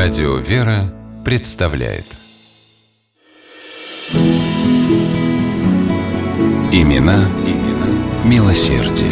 Радио «Вера» представляет Имена, имена милосердие.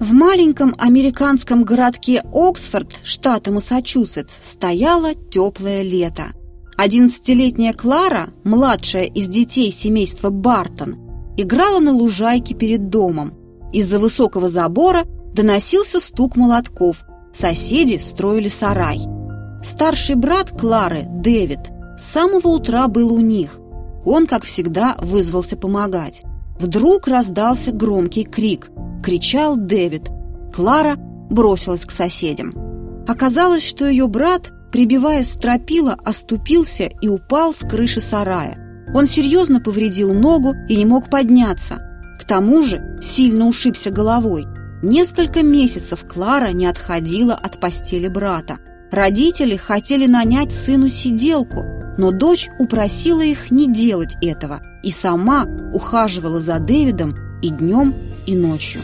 В маленьком американском городке Оксфорд, штата Массачусетс, стояло теплое лето. Одиннадцатилетняя Клара, младшая из детей семейства Бартон, играла на лужайке перед домом. Из-за высокого забора доносился стук молотков. Соседи строили сарай. Старший брат Клары, Дэвид, с самого утра был у них. Он, как всегда, вызвался помогать. Вдруг раздался громкий крик. Кричал Дэвид. Клара бросилась к соседям. Оказалось, что ее брат, прибивая стропила, оступился и упал с крыши сарая. Он серьезно повредил ногу и не мог подняться. К тому же сильно ушибся головой. Несколько месяцев Клара не отходила от постели брата. Родители хотели нанять сыну сиделку, но дочь упросила их не делать этого и сама ухаживала за Дэвидом и днем, и ночью.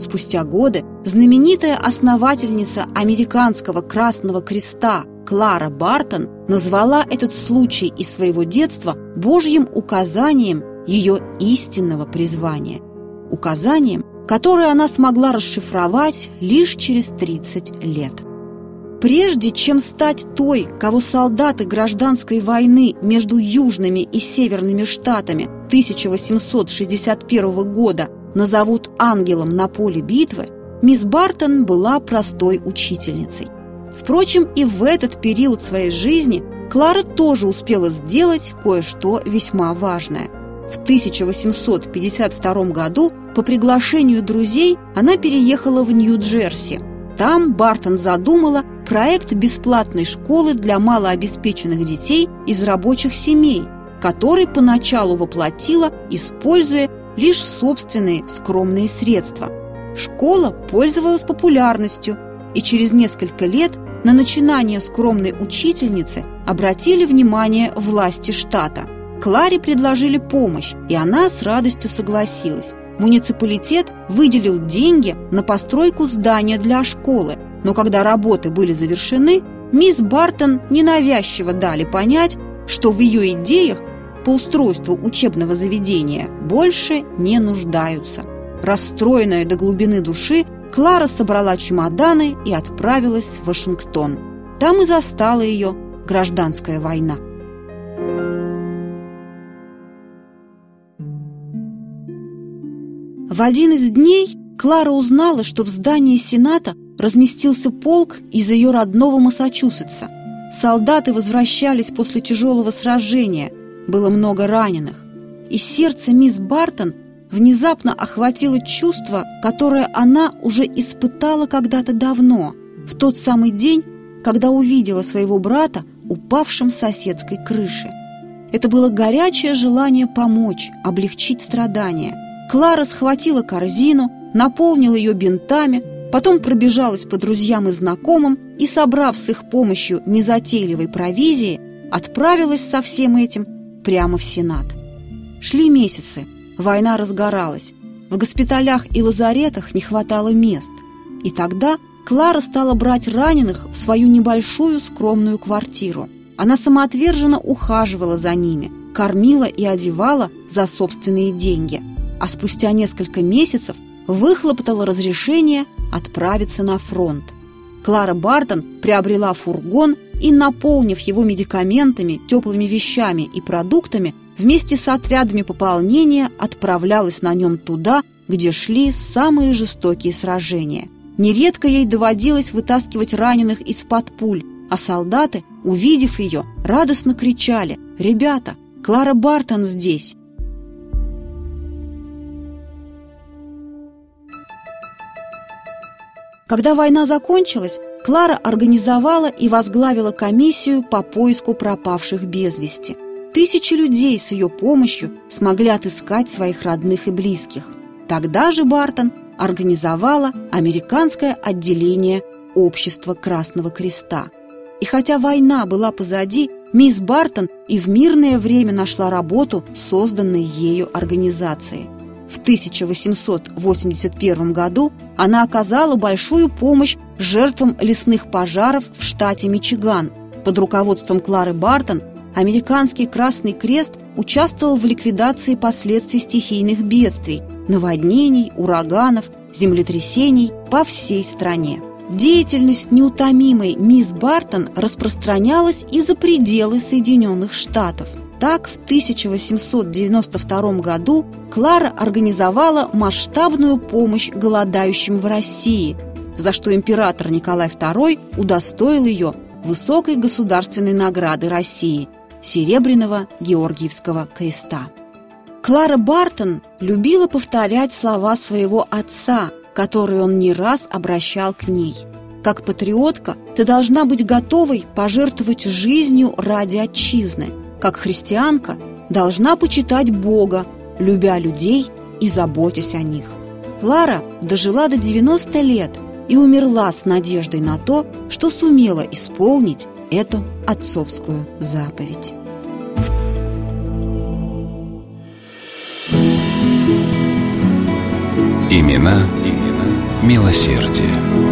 Спустя годы знаменитая основательница американского Красного Креста Клара Бартон назвала этот случай из своего детства Божьим указанием ее истинного призвания. Указанием, которое она смогла расшифровать лишь через 30 лет. Прежде чем стать той, кого солдаты гражданской войны между южными и северными штатами 1861 года назовут ангелом на поле битвы, мисс Бартон была простой учительницей. Впрочем, и в этот период своей жизни Клара тоже успела сделать кое-что весьма важное. В 1852 году по приглашению друзей она переехала в Нью-Джерси. Там Бартон задумала проект бесплатной школы для малообеспеченных детей из рабочих семей, который поначалу воплотила, используя лишь собственные скромные средства. Школа пользовалась популярностью, и через несколько лет на начинание скромной учительницы обратили внимание власти штата. Кларе предложили помощь, и она с радостью согласилась. Муниципалитет выделил деньги на постройку здания для школы, но когда работы были завершены, мисс Бартон ненавязчиво дали понять, что в ее идеях по устройству учебного заведения больше не нуждаются. Расстроенная до глубины души, Клара собрала чемоданы и отправилась в Вашингтон. Там и застала ее гражданская война. В один из дней Клара узнала, что в здании Сената разместился полк из ее родного Массачусетса. Солдаты возвращались после тяжелого сражения – было много раненых. И сердце мисс Бартон внезапно охватило чувство, которое она уже испытала когда-то давно, в тот самый день, когда увидела своего брата, упавшим с соседской крыши. Это было горячее желание помочь, облегчить страдания. Клара схватила корзину, наполнила ее бинтами, потом пробежалась по друзьям и знакомым и, собрав с их помощью незатейливой провизии, отправилась со всем этим прямо в Сенат. Шли месяцы, война разгоралась, в госпиталях и лазаретах не хватало мест. И тогда Клара стала брать раненых в свою небольшую скромную квартиру. Она самоотверженно ухаживала за ними, кормила и одевала за собственные деньги, а спустя несколько месяцев выхлопотала разрешение отправиться на фронт. Клара Бартон приобрела фургон и, наполнив его медикаментами, теплыми вещами и продуктами, вместе с отрядами пополнения отправлялась на нем туда, где шли самые жестокие сражения. Нередко ей доводилось вытаскивать раненых из-под пуль, а солдаты, увидев ее, радостно кричали «Ребята, Клара Бартон здесь!» Когда война закончилась, Клара организовала и возглавила комиссию по поиску пропавших без вести. Тысячи людей с ее помощью смогли отыскать своих родных и близких. Тогда же Бартон организовала американское отделение Общества Красного Креста. И хотя война была позади, мисс Бартон и в мирное время нашла работу, созданной ею организацией. В 1881 году она оказала большую помощь жертвам лесных пожаров в штате Мичиган. Под руководством Клары Бартон Американский Красный Крест участвовал в ликвидации последствий стихийных бедствий, наводнений, ураганов, землетрясений по всей стране. Деятельность неутомимой мисс Бартон распространялась и за пределы Соединенных Штатов. Так, в 1892 году Клара организовала масштабную помощь голодающим в России, за что император Николай II удостоил ее высокой государственной награды России – Серебряного Георгиевского креста. Клара Бартон любила повторять слова своего отца – который он не раз обращал к ней. Как патриотка ты должна быть готовой пожертвовать жизнью ради отчизны. Как христианка должна почитать Бога, любя людей и заботясь о них. Клара дожила до 90 лет и умерла с надеждой на то, что сумела исполнить эту отцовскую заповедь. Имена, имена милосердие.